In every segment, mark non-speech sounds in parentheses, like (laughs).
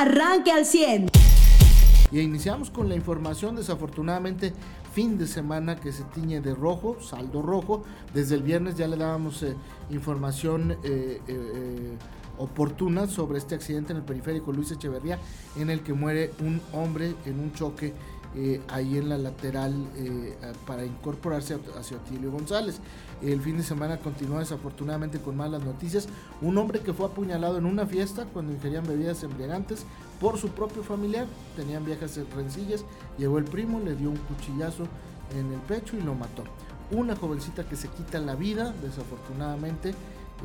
arranque al 100. Y iniciamos con la información, desafortunadamente fin de semana que se tiñe de rojo, saldo rojo. Desde el viernes ya le dábamos eh, información eh, eh, oportuna sobre este accidente en el periférico Luis Echeverría, en el que muere un hombre en un choque ahí en la lateral para incorporarse hacia Otilio González. El fin de semana continúa desafortunadamente con malas noticias. Un hombre que fue apuñalado en una fiesta cuando ingerían bebidas embriagantes por su propio familiar. Tenían viejas rencillas. Llegó el primo, le dio un cuchillazo en el pecho y lo mató. Una jovencita que se quita la vida, desafortunadamente,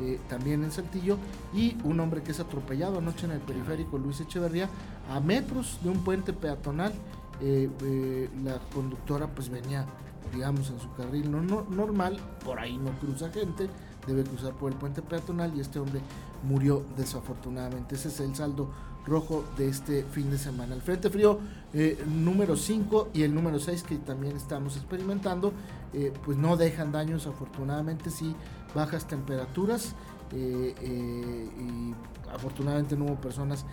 eh, también en Saltillo. Y un hombre que es atropellado anoche en el periférico Luis Echeverría, a metros de un puente peatonal. Eh, eh, la conductora pues venía digamos en su carril no, normal, por ahí no cruza gente, debe cruzar por el puente peatonal y este hombre murió desafortunadamente. Ese es el saldo rojo de este fin de semana. El Frente Frío eh, número 5 y el número 6 que también estamos experimentando, pues no dejan daños, afortunadamente sí bajas temperaturas y afortunadamente no hubo personas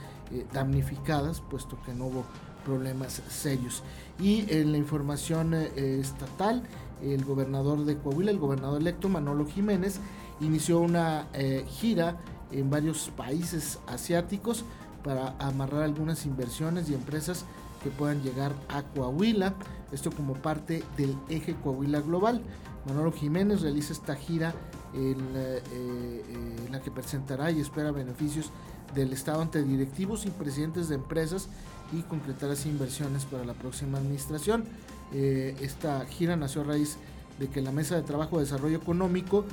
damnificadas, puesto que no hubo problemas serios. Y en la información estatal, el gobernador de Coahuila, el gobernador electo Manolo Jiménez, inició una gira en varios países asiáticos para amarrar algunas inversiones y empresas que puedan llegar a Coahuila, esto como parte del eje Coahuila Global. Manolo Jiménez realiza esta gira en, eh, eh, la que presentará y espera beneficios del Estado ante directivos y presidentes de empresas y concretar así inversiones para la próxima administración. Eh, esta gira nació a raíz de que la Mesa de Trabajo de Desarrollo Económico,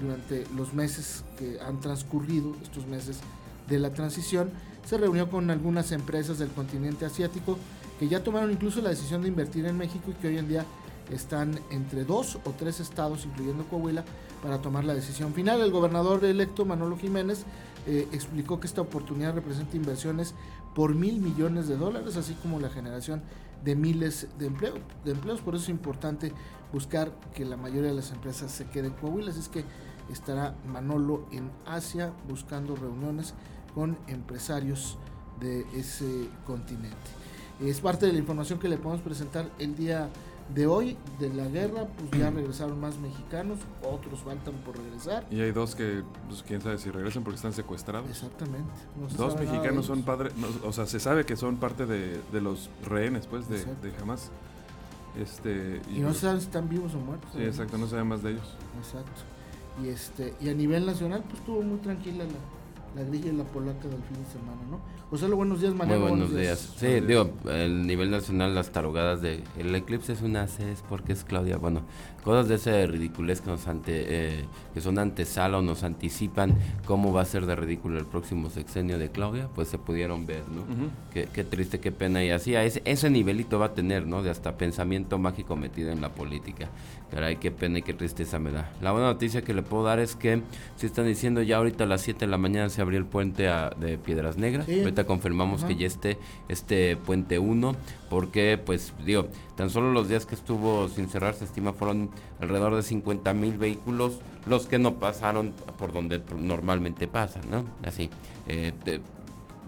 durante los meses que han transcurrido, estos meses de la transición, se reunió con algunas empresas del continente asiático que ya tomaron incluso la decisión de invertir en México y que hoy en día están entre dos o tres estados, incluyendo Coahuila, para tomar la decisión final. El gobernador electo Manolo Jiménez eh, explicó que esta oportunidad representa inversiones por mil millones de dólares, así como la generación de miles de, empleo, de empleos. Por eso es importante buscar que la mayoría de las empresas se queden en Coahuila. Así es que estará Manolo en Asia buscando reuniones con empresarios de ese continente. Es parte de la información que le podemos presentar el día de hoy de la guerra, pues ya regresaron más mexicanos, otros faltan por regresar. Y hay dos que, pues quién sabe si regresan porque están secuestrados. Exactamente. dos mexicanos son padres, o sea, se sabe que son parte de, los rehenes, pues, de, de jamás. Este, y, no se saben si están vivos o muertos. Sí, exacto, no se sabe más de ellos. Exacto. Y este y a nivel nacional, pues estuvo muy tranquila la, la grilla y la polaca del fin de semana, ¿no? José, buenos días, María. Muy buenos, días. Sí, digo, el nivel nacional, las tarugadas de el eclipse es una C, es porque es Claudia. Bueno, cosas de ese ridiculez que nos ante, eh, que son antesala o nos anticipan cómo va a ser de ridículo el próximo sexenio de Claudia, pues se pudieron ver, ¿no? qué, triste, qué pena y así a ese, ese nivelito va a tener, ¿no? De hasta pensamiento mágico metido en la política. Caray, qué pena y qué tristeza me da. La buena noticia que le puedo dar es que si están diciendo ya ahorita a las 7 de la mañana se abrió el puente de Piedras Negras. Ahorita confirmamos que ya esté este puente 1 porque pues digo, tan solo los días que estuvo sin cerrar se estima fueron alrededor de 50 mil vehículos los que no pasaron por donde normalmente pasan, ¿no? Así, eh,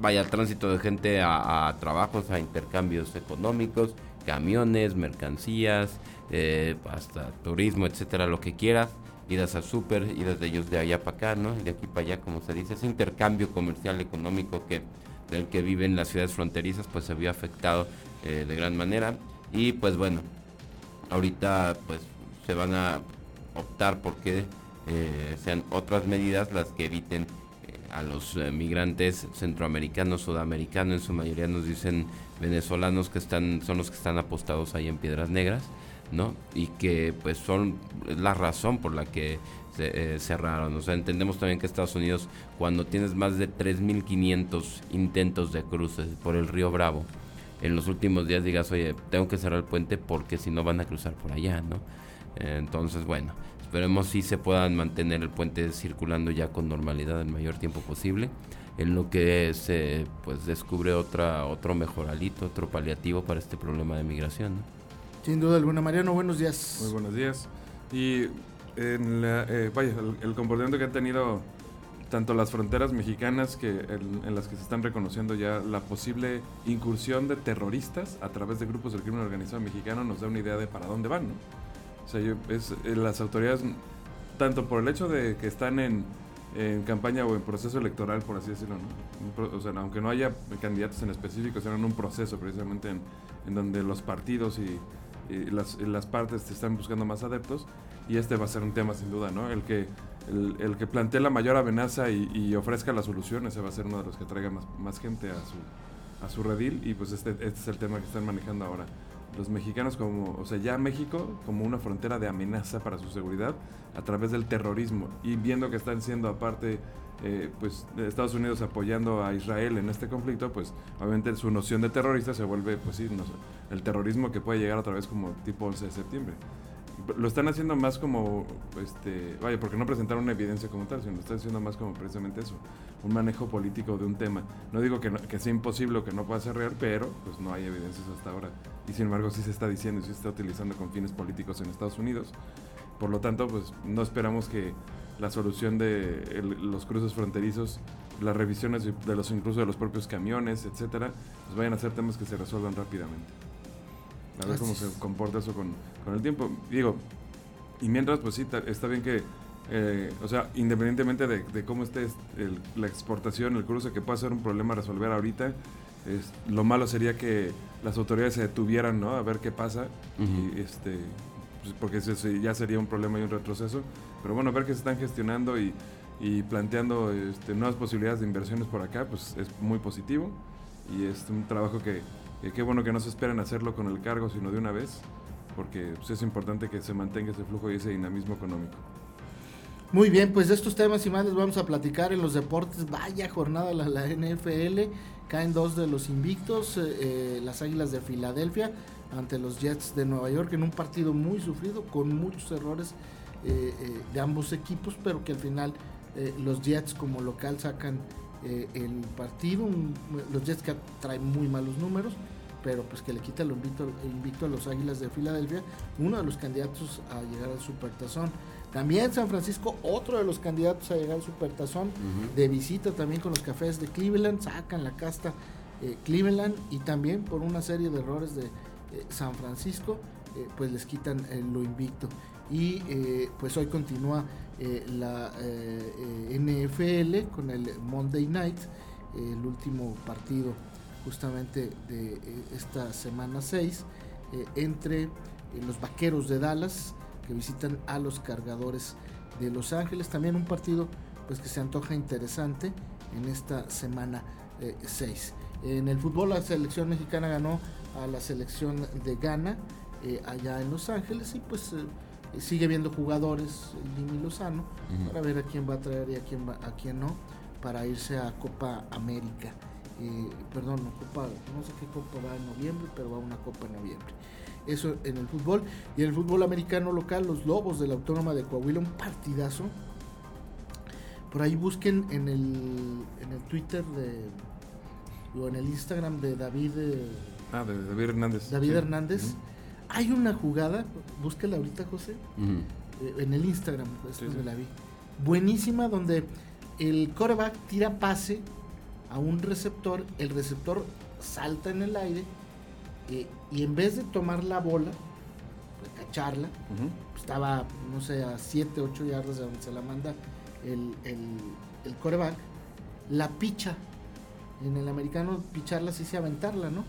vaya tránsito de gente a, trabajos, a intercambios económicos, camiones, mercancías, eh, hasta turismo, etcétera, lo que quieras, idas al súper, idas de ellos de allá para acá, ¿no? De aquí para allá, como se dice, ese intercambio comercial económico que del que vive en las ciudades fronterizas, pues se vio afectado eh, de gran manera. Y pues bueno, ahorita pues se van a optar porque eh, sean otras medidas las que eviten eh, a los migrantes centroamericanos, sudamericanos, en su mayoría nos dicen venezolanos que están, son los que están apostados ahí en Piedras Negras, Y que pues son la razón por la que se, cerraron. O sea, entendemos también que Estados Unidos, cuando tienes más de 3.500 intentos de cruces por el río Bravo, en los últimos días digas, oye, tengo que cerrar el puente porque si no van a cruzar por allá, ¿no? Entonces, bueno, esperemos si se puedan mantener el puente circulando ya con normalidad el mayor tiempo posible, en lo que se pues descubre otra otro mejoralito, otro paliativo para este problema de migración. Sin duda alguna, Mariano, buenos días. Muy buenos días. Y en eh, vaya, el, comportamiento que ha tenido tanto las fronteras mexicanas que en, las que se están reconociendo ya la posible incursión de terroristas a través de grupos del crimen organizado mexicano nos da una idea de para dónde van, ¿no? O sea, eh, las autoridades, tanto por el hecho de que están en, campaña o en proceso electoral, por así decirlo, ¿no? o sea, aunque no haya candidatos en específico, en un proceso precisamente en, donde los partidos y, las, las partes están buscando más adeptos, y este va a ser un tema sin duda, ¿no? El que el, que plantee la mayor amenaza y, ofrezca la solución, ese va a ser uno de los que traiga más, más gente a su, a su redil y pues este, este es el tema que están manejando ahora. Los mexicanos como, o sea, ya México como una frontera de amenaza para su seguridad a través del terrorismo. Y viendo que están siendo aparte eh, pues Estados Unidos apoyando a Israel en este conflicto, pues obviamente su noción de terrorista se vuelve, pues sí, no el terrorismo que puede llegar otra vez como tipo 11 de septiembre lo están haciendo más como, este, vaya, porque no presentaron una evidencia como tal, sino lo están haciendo más como precisamente eso, un manejo político de un tema. No digo que, que sea imposible o que no pueda ser real, pero pues no hay evidencias hasta ahora. Y sin embargo sí se está diciendo y sí se está utilizando con fines políticos en Estados Unidos. Por lo tanto, pues no esperamos que la solución de los cruces fronterizos, las revisiones de los incluso de los propios camiones, etcétera, pues vayan a ser temas que se resuelvan rápidamente. A ver cómo se comporta eso con, con el tiempo. Digo, y mientras, pues sí, está bien que, eh, o sea, independientemente de, cómo esté la exportación, el cruce, que pueda ser un problema a resolver ahorita, es, lo malo sería que las autoridades se detuvieran, ¿no? A ver qué pasa, y este, pues, porque ya sería un problema y un retroceso. Pero bueno, ver que se están gestionando y, y planteando este, nuevas posibilidades de inversiones por acá, pues es muy positivo y es un trabajo que, que qué bueno que no se esperen hacerlo con el cargo, sino de una vez porque pues, es importante que se mantenga ese flujo y ese dinamismo económico. Muy bien, pues de estos temas y más les vamos a platicar en los deportes. Vaya jornada la, la NFL. Caen dos de los invictos, eh, eh, las Águilas de Filadelfia ante los Jets de Nueva York en un partido muy sufrido con muchos errores eh, de ambos equipos, pero que al final los Jets como local sacan el partido. los Jets que traen muy malos números pero pues que le quita el invicto, invicto a los Águilas de Filadelfia, uno de los candidatos a llegar al Supertazón. También San Francisco, otro de los candidatos a llegar al Supertazón, de visita también con los cafés de Cleveland, sacan la casta eh, Cleveland y también por una serie de errores de eh, San Francisco, eh, pues les quitan lo invicto. Y pues hoy continúa la NFL con el Monday Night, el último partido justamente de eh, esta semana 6 eh, entre eh, los Vaqueros de Dallas que visitan a los Cargadores de Los Ángeles. También un partido pues que se antoja interesante en esta semana 6. En el fútbol la selección mexicana ganó a la selección de Ghana allá en Los Ángeles y pues sigue viendo jugadores Jimmy Lozano para ver a quién va a traer y a quién, va, a quién no para irse a Copa América perdón, Copa, no sé qué Copa va en noviembre, pero va una Copa en noviembre. Eso en el fútbol. Y en el fútbol americano local, los Lobos de la Autónoma de Coahuila, un partidazo. Por ahí busquen en el, en el Twitter de, o en el Instagram de David. Eh, ah, de David Hernández. David Hernández. Hay una jugada, búsquela ahorita, José, eh, en el Instagram, después de la vi. Buenísima, donde el coreback tira pase a un receptor, el receptor salta en el aire eh, y en vez de tomar la bola, cacharla, estaba, no sé, a 7, 8 yardas de donde se la manda el, el, coreback, la picha. En el americano, picharla sí se aventarla, ¿no?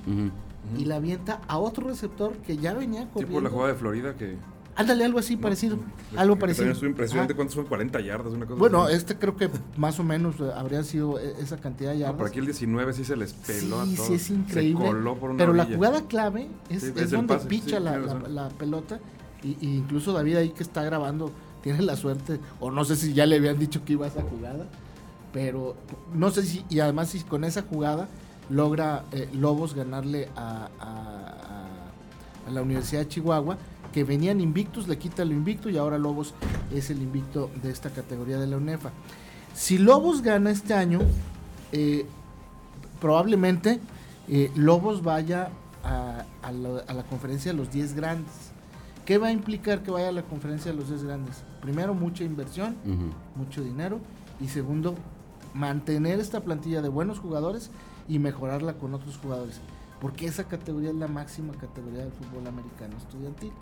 Y la avienta a otro receptor que ya venía corriendo. Tipo la jugada de Florida que Ándale, algo así parecido. algo parecido. Es impresionante cuántos son 40 yardas, una cosa Bueno, este creo que más o menos eh, habría sido e, esa cantidad de yardas. por aquí el 19 sí se les peló sí, a todos. Sí, es increíble. Se coló por una Pero la jugada clave es, donde picha la, la, pelota. Y, incluso David ahí que está grabando tiene la suerte, o no sé si ya le habían dicho que iba a esa jugada, pero no sé si, y además si con esa jugada logra eh, Lobos ganarle a, a la Universidad de Chihuahua que venían invictos, le quita lo invicto y ahora Lobos es el invicto de esta categoría de la UNEFA. Si Lobos gana este año, eh, probablemente eh, Lobos vaya a, la, conferencia de los 10 grandes. ¿Qué va a implicar que vaya a la conferencia de los 10 grandes? Primero, mucha inversión, mucho dinero Y segundo, mantener esta plantilla de buenos jugadores y mejorarla con otros jugadores. Porque esa categoría es la máxima categoría del fútbol americano estudiantil.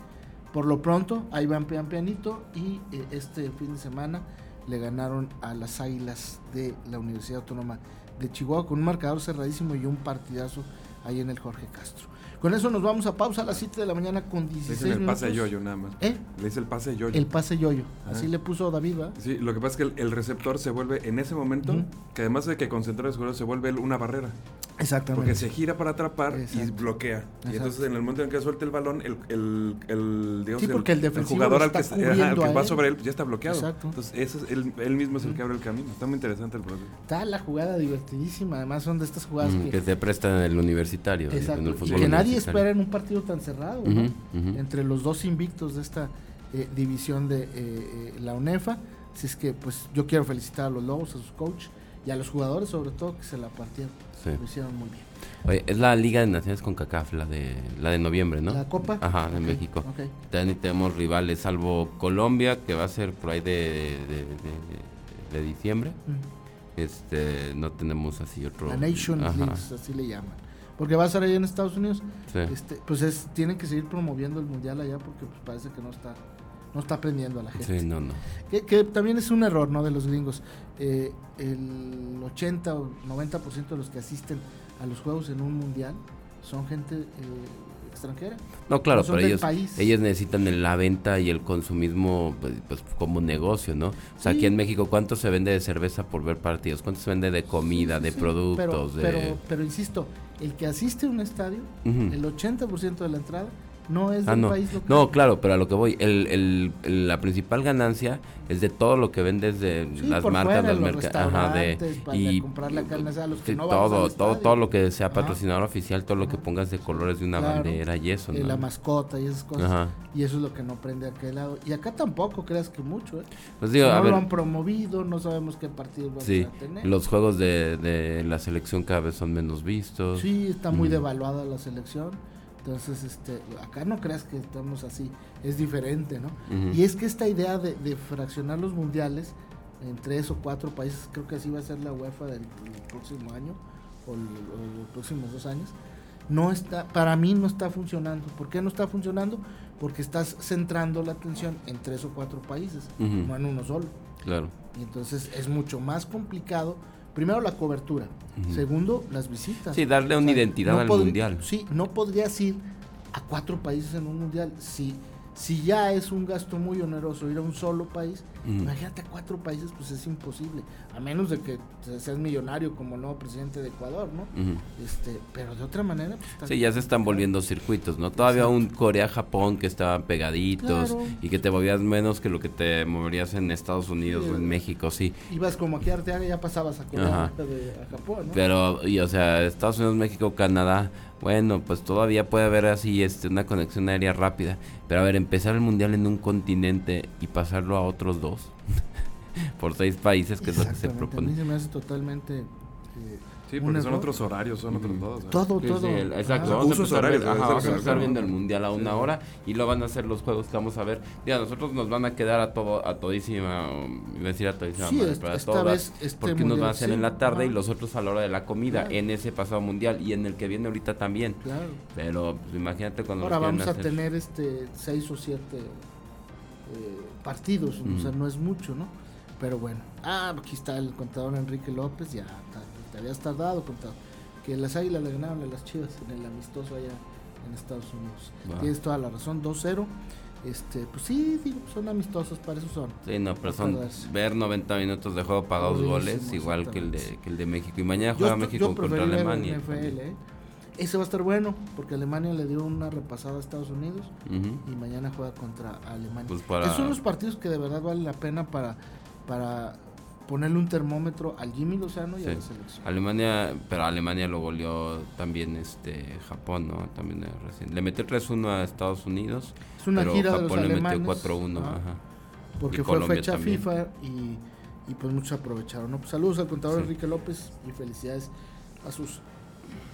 Por lo pronto, ahí van pian pianito y eh, este fin de semana le ganaron a las Águilas de la Universidad Autónoma de Chihuahua con un marcador cerradísimo y un partidazo ahí en el Jorge Castro. Con eso nos vamos a pausa a las 7 de la mañana con 16 Le dicen el pase yoyo nada más. ¿Eh? Le dice el pase yoyo. El pase yoyo. Así le puso David, ¿va? Sí, lo que pasa es que el, el receptor se vuelve en ese momento, que además de que concentrar el jugador, se vuelve una barrera. Exactamente. Porque se gira para atrapar y Exacto. bloquea. Y entonces en el momento en que suelta el balón, el, el, el, digamos, Sí, porque el defensivo jugador al que, ajá, al que va él. sobre él ya está bloqueado. Exacto. Entonces ese es él, él mismo es el que abre el camino. Está muy interesante el proceso. Está la jugada divertidísima. Además, son de estas jugadas Mm, que, que se prestan en el universitario. Exacto, en el fútbol que nadie espera en un partido tan cerrado, ¿no? Entre los dos invictos de esta eh, división de eh, eh, la UNEFA. Así es que, pues, yo quiero felicitar a los Lobos, a sus coach y a los jugadores, sobre todo, que se la partieron. Sí. Lo hicieron muy bien. Oye, es la Liga de Naciones con CACAF, la de, la de noviembre, ¿no? ¿La Copa? Ajá, de México. También tenemos rivales, salvo Colombia, que va a ser por ahí de, de, de- de diciembre. Mm. Este, no tenemos así otro. La Nation Leagues, así le llaman. Porque va a ser ahí en Estados Unidos. sí. Este, pues es, tienen que seguir promoviendo el mundial allá porque pues, parece que no está, no está aprendiendo a la gente. Sí, no, no. Que, que también es un error, ¿no? De los gringos. Eh, el 80 o 90% de los que asisten a los juegos en un mundial son gente eh, extranjera. No, claro, No pero ellos, ellos necesitan la venta y el consumismo pues, pues, como negocio, ¿no? O sea, Sí. aquí en México, ¿cuánto se vende de cerveza por ver partidos? ¿Cuánto se vende de comida, Sí, sí, de productos? Pero, de... pero, pero insisto, el que asiste a un estadio, Ujú. el 80% de la entrada no es Ah, del no. país local. No, claro, pero a lo que voy, el, el- el- la principal ganancia es de todo lo que vendes de Sí, las marcas, fuera, las los ajá, y comprar la carne asada, los que no todo, todo, todo lo que sea Ajá. patrocinador oficial, todo lo que Ajá. pongas de colores de una Claro. bandera y eso, Eh, ¿no? la mascota y esas cosas. Ajá. Y eso es lo que no prende a aquel lado. Y acá tampoco creas que mucho, ¿eh? Pues digo, no a ver, lo han promovido, no sabemos qué partidos vamos sí, a tener. los juegos de, de la selección cada vez son menos vistos. Sí, está muy Ujú. devaluada la selección. Entonces, este, acá no creas que estamos así, es diferente, ¿no? Ujú. Y es que esta idea de, de fraccionar los mundiales en tres o cuatro países, creo que así va a ser la UEFA del, del próximo año o, el- o los próximos dos años, no está, para mí no está funcionando. ¿Por qué no está funcionando? Porque estás centrando la atención en tres o cuatro países, Ujú. no en uno solo. Claro. Y entonces es mucho más complicado. Primero la cobertura. Segundo, las visitas. Sí, darle una identidad al podri- mundial. Sí, no podrías ir a cuatro países en un mundial. Si, si ya es un gasto muy oneroso ir a un solo país, Ujú. imagínate a cuatro países, pues es imposible. A menos de que seas millonario como el nuevo presidente de Ecuador, ¿no? Este, pero de otra manera, pues Sí, ya se están volviendo circuitos, ¿no? Todavía un Corea-Japón que estaban pegaditos Claro. y que te movías menos que lo que te moverías en Estados Unidos Sí, o en eh, México, sí. Ibas como aquí a Arteaga y ya pasabas a Corea, de- a Japón, ¿no? Pero, y, o sea, Estados Unidos, México, Canadá, bueno, pues todavía puede haber así este, una conexión aérea rápida. Pero a ver, empezar el mundial en un continente y pasarlo a otros dos (laughs) por seis países, que es lo que se Exactamente, A mí propone. se me hace totalmente... eh, Sí, porque son otros horarios, son otros todos. ¿eh? Todo, todo. sí, exacto, Ajá. vamos a empezar, horarios, ajá, vamos a viendo el mundial a una Sí. hora y lo van a hacer los juegos que vamos a ver. Ya, a nosotros nos van a quedar a todo, a todísima, iba a decir a todísima Sí, madre, es- pero a esta todas, vez este porque unos van a sí, en la tarde y ajá. los otros a la hora de la comida, Claro. en ese pasado mundial y en el que viene ahorita también. Claro. Pero pues, imagínate cuando Ahora vamos a hacer. tener este seis o siete eh, partidos, o sea, Ujú. no es mucho, ¿no? Pero bueno, ah, aquí está el contador Enrique López, ya ta- te habías tardado. Que las águilas le ganaron a las chivas en el amistoso allá en Estados Unidos. Wow. Tienes toda la razón, 2-0. Este, pues sí, digo, son amistosos, para eso son. Sí, no, pero son ver 90 minutos de juego para dos goles, igual que el, de, que el de México. Y mañana juega México yo contra Alemania. NFL. ¿eh? Ese va a estar bueno, porque Alemania le dio una repasada a Estados Unidos. Y mañana juega contra Alemania. Pues para- Esos son los partidos que de verdad valen la pena para, para ponerle un termómetro al Jimmy Lozano y a la selección. Alemania, pero Alemania lo goleó también este Japón, ¿no? También eh, recién. Le metió 3-1 a Estados Unidos. Es una pero gira de Japón los le alemanes. metió 4-1, ajá, ajá. Porque Y fue Colombia fecha también. FIFA y, y pues muchos aprovecharon. ¿no? Pues saludos al contador Sí. Enrique López y felicidades a sus